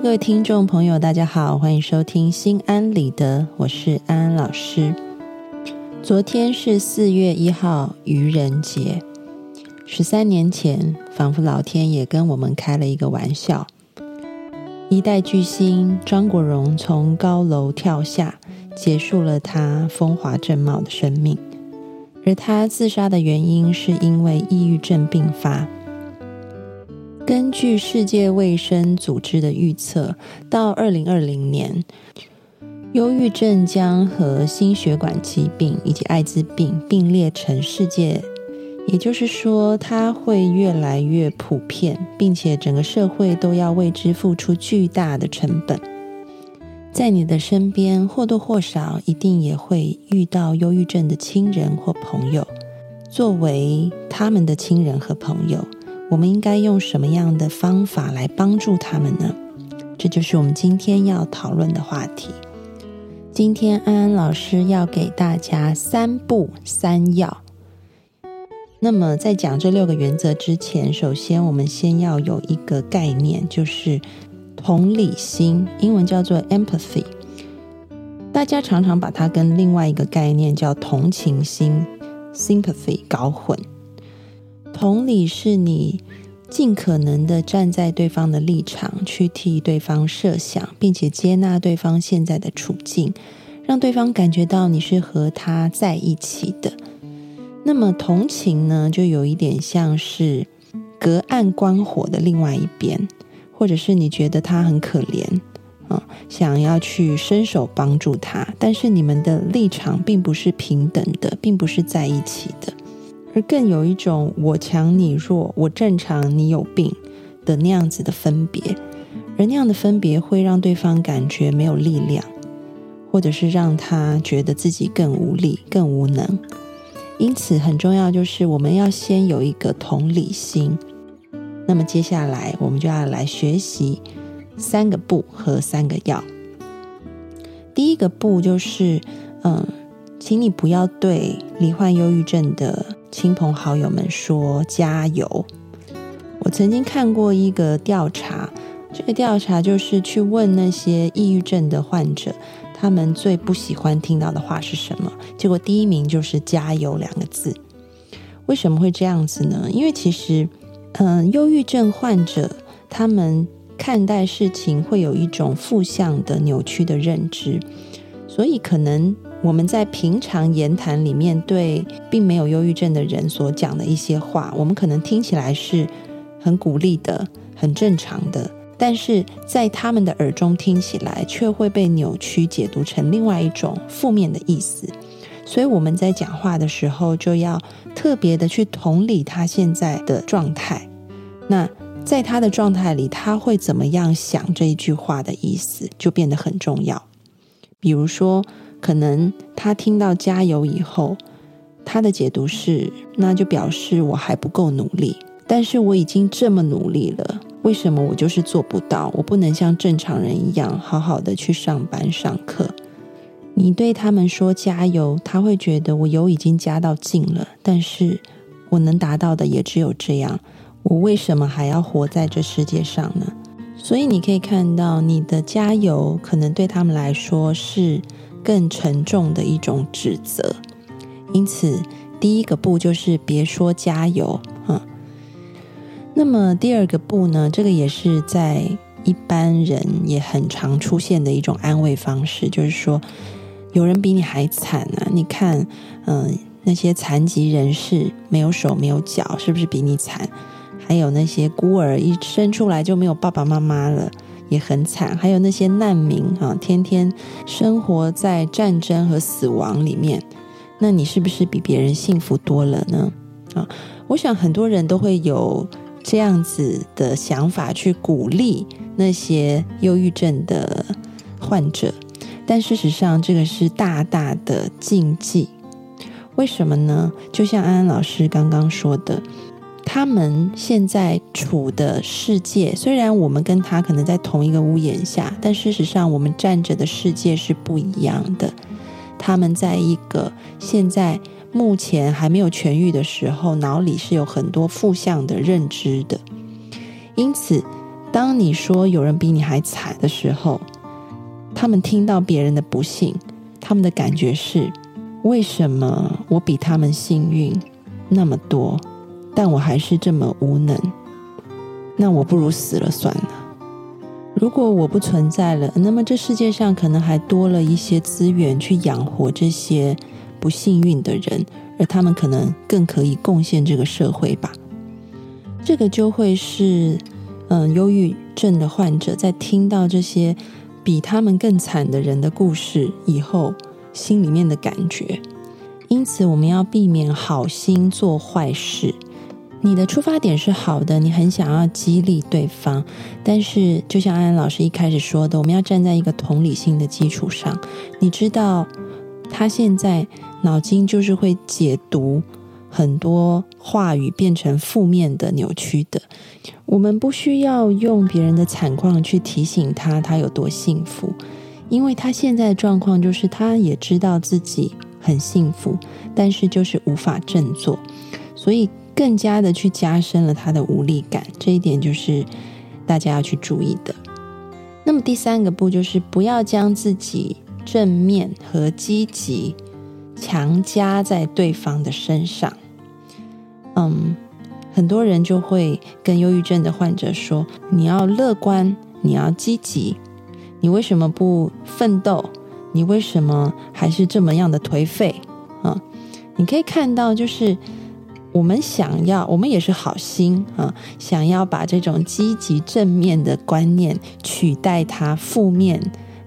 各位听众朋友，大家好，欢迎收听心安理得，我是安安老师。昨天是四月一号，愚人节。十三年前，仿佛老天也跟我们开了一个玩笑。一代巨星张国荣从高楼跳下，结束了他风华正茂的生命。而他自杀的原因是因为抑郁症并发。根据世界卫生组织的预测，到二零二零年，忧郁症将和心血管疾病以及艾滋病并列成世界，也就是说，它会越来越普遍，并且整个社会都要为之付出巨大的成本。在你的身边，或多或少一定也会遇到忧郁症的亲人或朋友。作为他们的亲人和朋友。我们应该用什么样的方法来帮助他们呢？这就是我们今天要讨论的话题。今天安安老师要给大家三步三要。那么在讲这六个原则之前，首先我们先要有一个概念，就是同理心，英文叫做 empathy。大家常常把它跟另外一个概念叫同情心 sympathy 搞混。同理是你尽可能的站在对方的立场，去替对方设想，并且接纳对方现在的处境，让对方感觉到你是和他在一起的。那么同情呢，就有一点像是隔岸观火的另外一边，或者是你觉得他很可怜啊，想要去伸手帮助他，但是你们的立场并不是平等的，并不是在一起的。而更有一种我强你弱，我正常你有病的那样子的分别，而那样的分别会让对方感觉没有力量，或者是让他觉得自己更无力、更无能。因此，很重要就是我们要先有一个同理心。那么接下来我们就要来学习三个不和三个要。第一个不就是，嗯，请你不要对罹患忧郁症的。亲朋好友们说加油！我曾经看过一个调查，这个调查就是去问那些抑郁症的患者，他们最不喜欢听到的话是什么？结果第一名就是“加油”两个字。为什么会这样子呢？因为其实，嗯，忧郁症患者他们看待事情会有一种负向的扭曲的认知，所以可能。我们在平常言谈里面对并没有忧郁症的人所讲的一些话，我们可能听起来是很鼓励的、很正常的，但是在他们的耳中听起来却会被扭曲解读成另外一种负面的意思。所以我们在讲话的时候就要特别的去同理他现在的状态。那在他的状态里，他会怎么样想这一句话的意思，就变得很重要。比如说。可能他听到“加油”以后，他的解读是，那就表示我还不够努力。但是我已经这么努力了，为什么我就是做不到？我不能像正常人一样好好的去上班上课。你对他们说“加油”，他会觉得我油已经加到尽了，但是我能达到的也只有这样。我为什么还要活在这世界上呢？所以你可以看到，你的“加油”可能对他们来说是。更沉重的一种指责，因此第一个步就是别说加油，嗯。那么第二个步呢？这个也是在一般人也很常出现的一种安慰方式，就是说有人比你还惨啊！你看，嗯，那些残疾人士没有手没有脚，是不是比你惨？还有那些孤儿一生出来就没有爸爸妈妈了。也很惨，还有那些难民啊，天天生活在战争和死亡里面，那你是不是比别人幸福多了呢？啊，我想很多人都会有这样子的想法去鼓励那些忧郁症的患者，但事实上，这个是大大的禁忌。为什么呢？就像安安老师刚刚说的，他们现在处的世界，虽然我们跟他可能在同一个屋檐下，但事实上，我们站着的世界是不一样的。他们在一个现在。目前还没有痊愈的时候，脑里是有很多负向的认知的。因此，当你说有人比你还惨的时候，他们听到别人的不幸，他们的感觉是：为什么我比他们幸运那么多，但我还是这么无能？那我不如死了算了。如果我不存在了，那么这世界上可能还多了一些资源去养活这些。不幸运的人，而他们可能更可以贡献这个社会吧。这个就会是，嗯，忧郁症的患者在听到这些比他们更惨的人的故事以后，心里面的感觉。因此，我们要避免好心做坏事。你的出发点是好的，你很想要激励对方，但是就像安安老师一开始说的，我们要站在一个同理心的基础上。你知道。他现在脑筋就是会解读很多话语变成负面的、扭曲的。我们不需要用别人的惨况去提醒他他有多幸福，因为他现在的状况就是他也知道自己很幸福，但是就是无法振作，所以更加的去加深了他的无力感。这一点就是大家要去注意的。那么第三个步就是不要将自己。正面和积极强加在对方的身上，嗯，很多人就会跟忧郁症的患者说：“你要乐观，你要积极，你为什么不奋斗？你为什么还是这么样的颓废？”啊，你可以看到，就是我们想要，我们也是好心啊，想要把这种积极正面的观念取代它负面。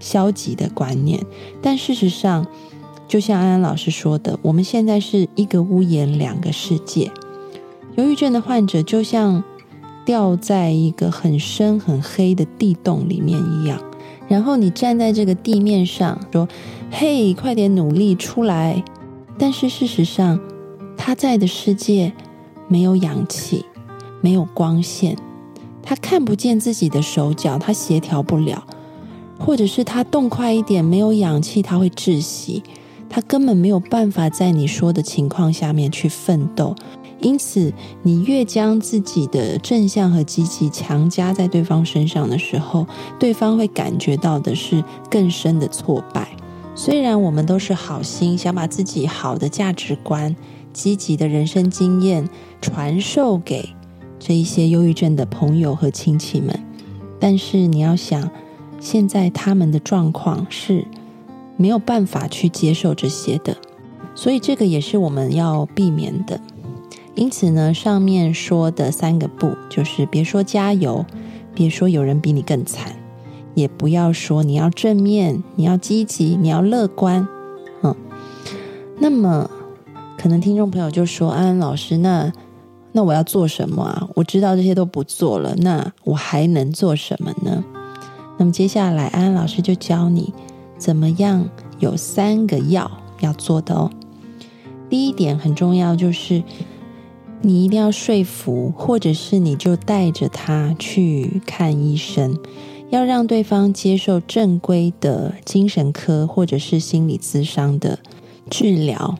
消极的观念，但事实上，就像安安老师说的，我们现在是一个屋檐，两个世界。忧郁症的患者就像掉在一个很深很黑的地洞里面一样，然后你站在这个地面上说：“嘿，快点努力出来！”但是事实上，他在的世界没有氧气，没有光线，他看不见自己的手脚，他协调不了。或者是他动快一点，没有氧气，他会窒息，他根本没有办法在你说的情况下面去奋斗。因此，你越将自己的正向和积极强加在对方身上的时候，对方会感觉到的是更深的挫败。虽然我们都是好心，想把自己好的价值观、积极的人生经验传授给这一些忧郁症的朋友和亲戚们，但是你要想。现在他们的状况是没有办法去接受这些的，所以这个也是我们要避免的。因此呢，上面说的三个不，就是别说加油，别说有人比你更惨，也不要说你要正面，你要积极，你要乐观。嗯，那么可能听众朋友就说：“安安老师，那那我要做什么啊？我知道这些都不做了，那我还能做什么呢？”那么接下来，安安老师就教你怎么样有三个要要做的哦。第一点很重要，就是你一定要说服，或者是你就带着他去看医生，要让对方接受正规的精神科或者是心理咨商的治疗。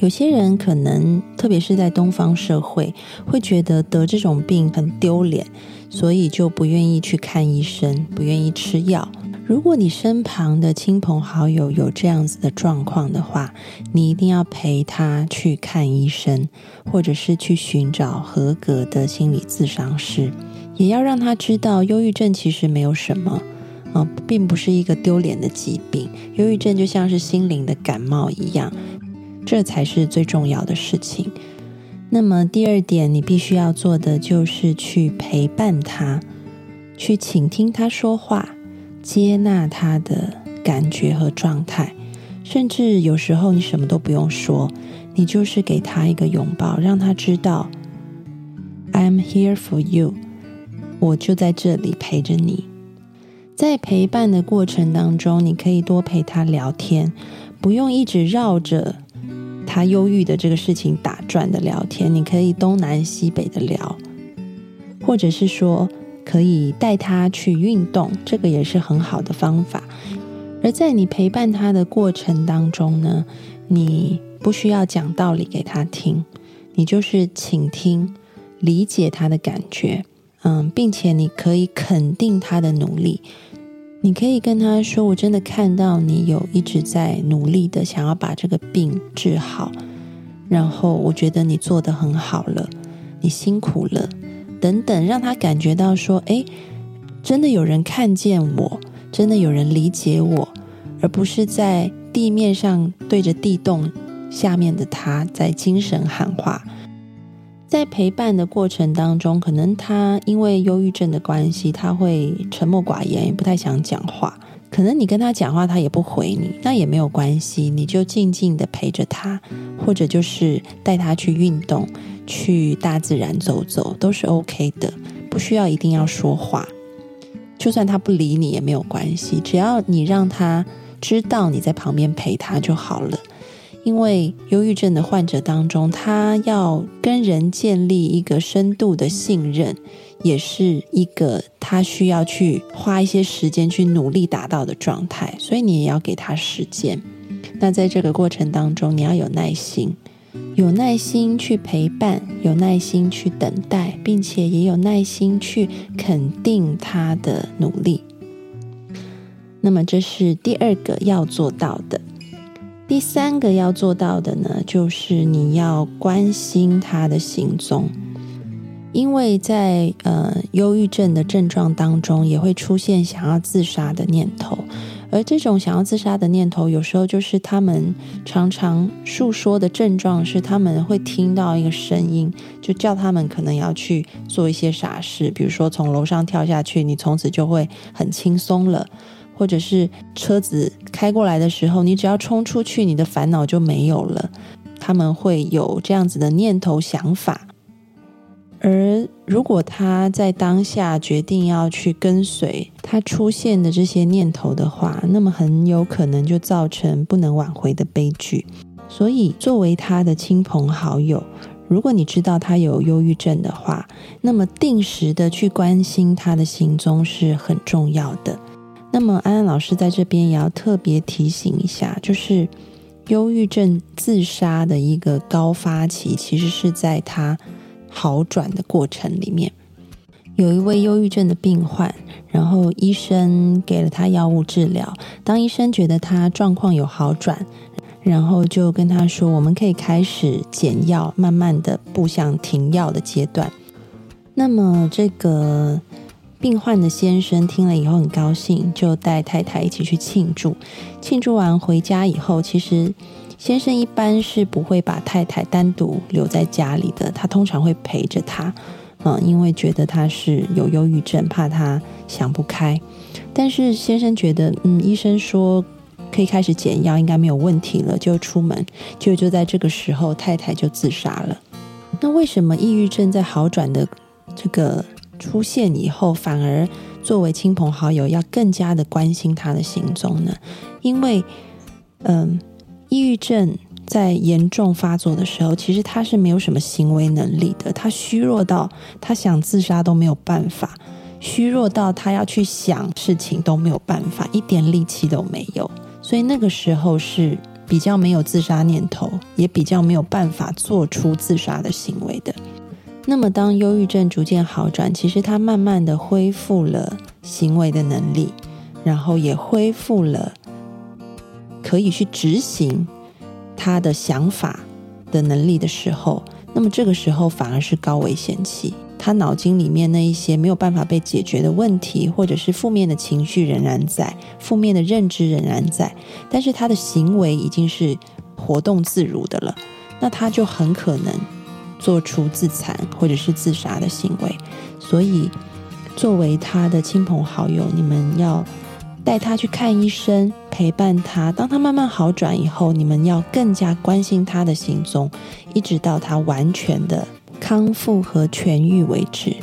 有些人可能，特别是在东方社会，会觉得得这种病很丢脸，所以就不愿意去看医生，不愿意吃药。如果你身旁的亲朋好友有这样子的状况的话，你一定要陪他去看医生，或者是去寻找合格的心理咨商师，也要让他知道，忧郁症其实没有什么啊，并不是一个丢脸的疾病。忧郁症就像是心灵的感冒一样。这才是最重要的事情。那么第二点，你必须要做的就是去陪伴他，去倾听他说话，接纳他的感觉和状态。甚至有时候你什么都不用说，你就是给他一个拥抱，让他知道 I'm here for you，我就在这里陪着你。在陪伴的过程当中，你可以多陪他聊天，不用一直绕着他忧郁的这个事情打转的聊天。你可以东南西北的聊，或者是说可以带他去运动，这个也是很好的方法。而在你陪伴他的过程当中呢，你不需要讲道理给他听，你就是倾听。理解他的感觉，嗯，并且你可以肯定他的努力。你可以跟他说：“我真的看到你有一直在努力的想要把这个病治好，然后我觉得你做的很好了，你辛苦了，等等，让他感觉到说：哎，真的有人看见我，真的有人理解我，而不是在地面上对着地洞下面的他在精神喊话。”在陪伴的过程当中，可能他因为忧郁症的关系，他会沉默寡言，也不太想讲话。可能你跟他讲话，他也不回你，那也没有关系，你就静静的陪着他，或者就是带他去运动，去大自然走走，都是 OK 的，不需要一定要说话。就算他不理你也没有关系，只要你让他知道你在旁边陪他就好了。因为忧郁症的患者当中，他要跟人建立一个深度的信任，也是一个他需要去花一些时间去努力达到的状态。所以你也要给他时间。那在这个过程当中，你要有耐心，有耐心去陪伴，有耐心去等待，并且也有耐心去肯定他的努力。那么，这是第二个要做到的。第三个要做到的呢，就是你要关心他的行踪，因为在呃忧郁症的症状当中，也会出现想要自杀的念头，而这种想要自杀的念头，有时候就是他们常常诉说的症状是，他们会听到一个声音，就叫他们可能要去做一些傻事，比如说从楼上跳下去，你从此就会很轻松了。或者是车子开过来的时候，你只要冲出去，你的烦恼就没有了。他们会有这样子的念头想法，而如果他在当下决定要去跟随他出现的这些念头的话，那么很有可能就造成不能挽回的悲剧。所以，作为他的亲朋好友，如果你知道他有忧郁症的话，那么定时的去关心他的行踪是很重要的。那么，安安老师在这边也要特别提醒一下，就是忧郁症自杀的一个高发期，其实是在他好转的过程里面。有一位忧郁症的病患，然后医生给了他药物治疗。当医生觉得他状况有好转，然后就跟他说：“我们可以开始减药，慢慢的步向停药的阶段。”那么这个。病患的先生听了以后很高兴，就带太太一起去庆祝。庆祝完回家以后，其实先生一般是不会把太太单独留在家里的，他通常会陪着她，嗯，因为觉得他是有忧郁症，怕他想不开。但是先生觉得，嗯，医生说可以开始减药，应该没有问题了，就出门。就就在这个时候，太太就自杀了。那为什么抑郁症在好转的这个？出现以后，反而作为亲朋好友要更加的关心他的行踪呢？因为，嗯，抑郁症在严重发作的时候，其实他是没有什么行为能力的，他虚弱到他想自杀都没有办法，虚弱到他要去想事情都没有办法，一点力气都没有，所以那个时候是比较没有自杀念头，也比较没有办法做出自杀的行为的。那么，当忧郁症逐渐好转，其实他慢慢的恢复了行为的能力，然后也恢复了可以去执行他的想法的能力的时候，那么这个时候反而是高危险期。他脑筋里面那一些没有办法被解决的问题，或者是负面的情绪仍然在，负面的认知仍然在，但是他的行为已经是活动自如的了，那他就很可能。做出自残或者是自杀的行为，所以作为他的亲朋好友，你们要带他去看医生，陪伴他。当他慢慢好转以后，你们要更加关心他的行踪，一直到他完全的康复和痊愈为止。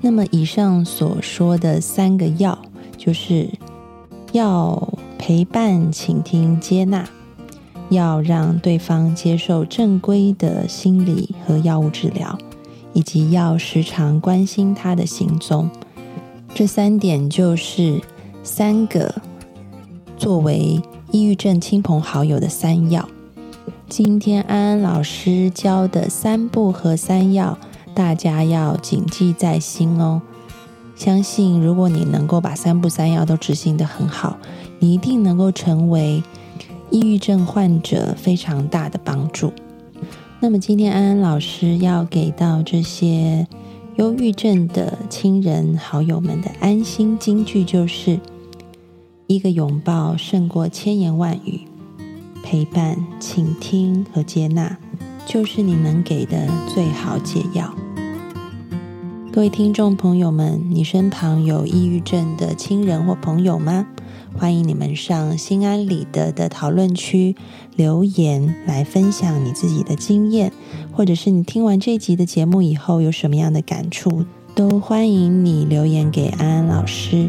那么，以上所说的三个要，就是要陪伴、倾听、接纳，要让对方接受正规的心理和药物治疗，以及要时常关心他的行踪。这三点就是三个作为抑郁症亲朋好友的三要。今天安安老师教的三步和三要，大家要谨记在心哦。相信如果你能够把三步三要都执行的很好，你一定能够成为抑郁症患者非常大的帮助。那么今天安安老师要给到这些忧郁症的亲人好友们的安心金句，就是一个拥抱胜过千言万语。陪伴、倾听和接纳，就是你能给的最好解药。各位听众朋友们，你身旁有抑郁症的亲人或朋友吗？欢迎你们上心安理得的讨论区留言，来分享你自己的经验，或者是你听完这集的节目以后有什么样的感触，都欢迎你留言给安安老师。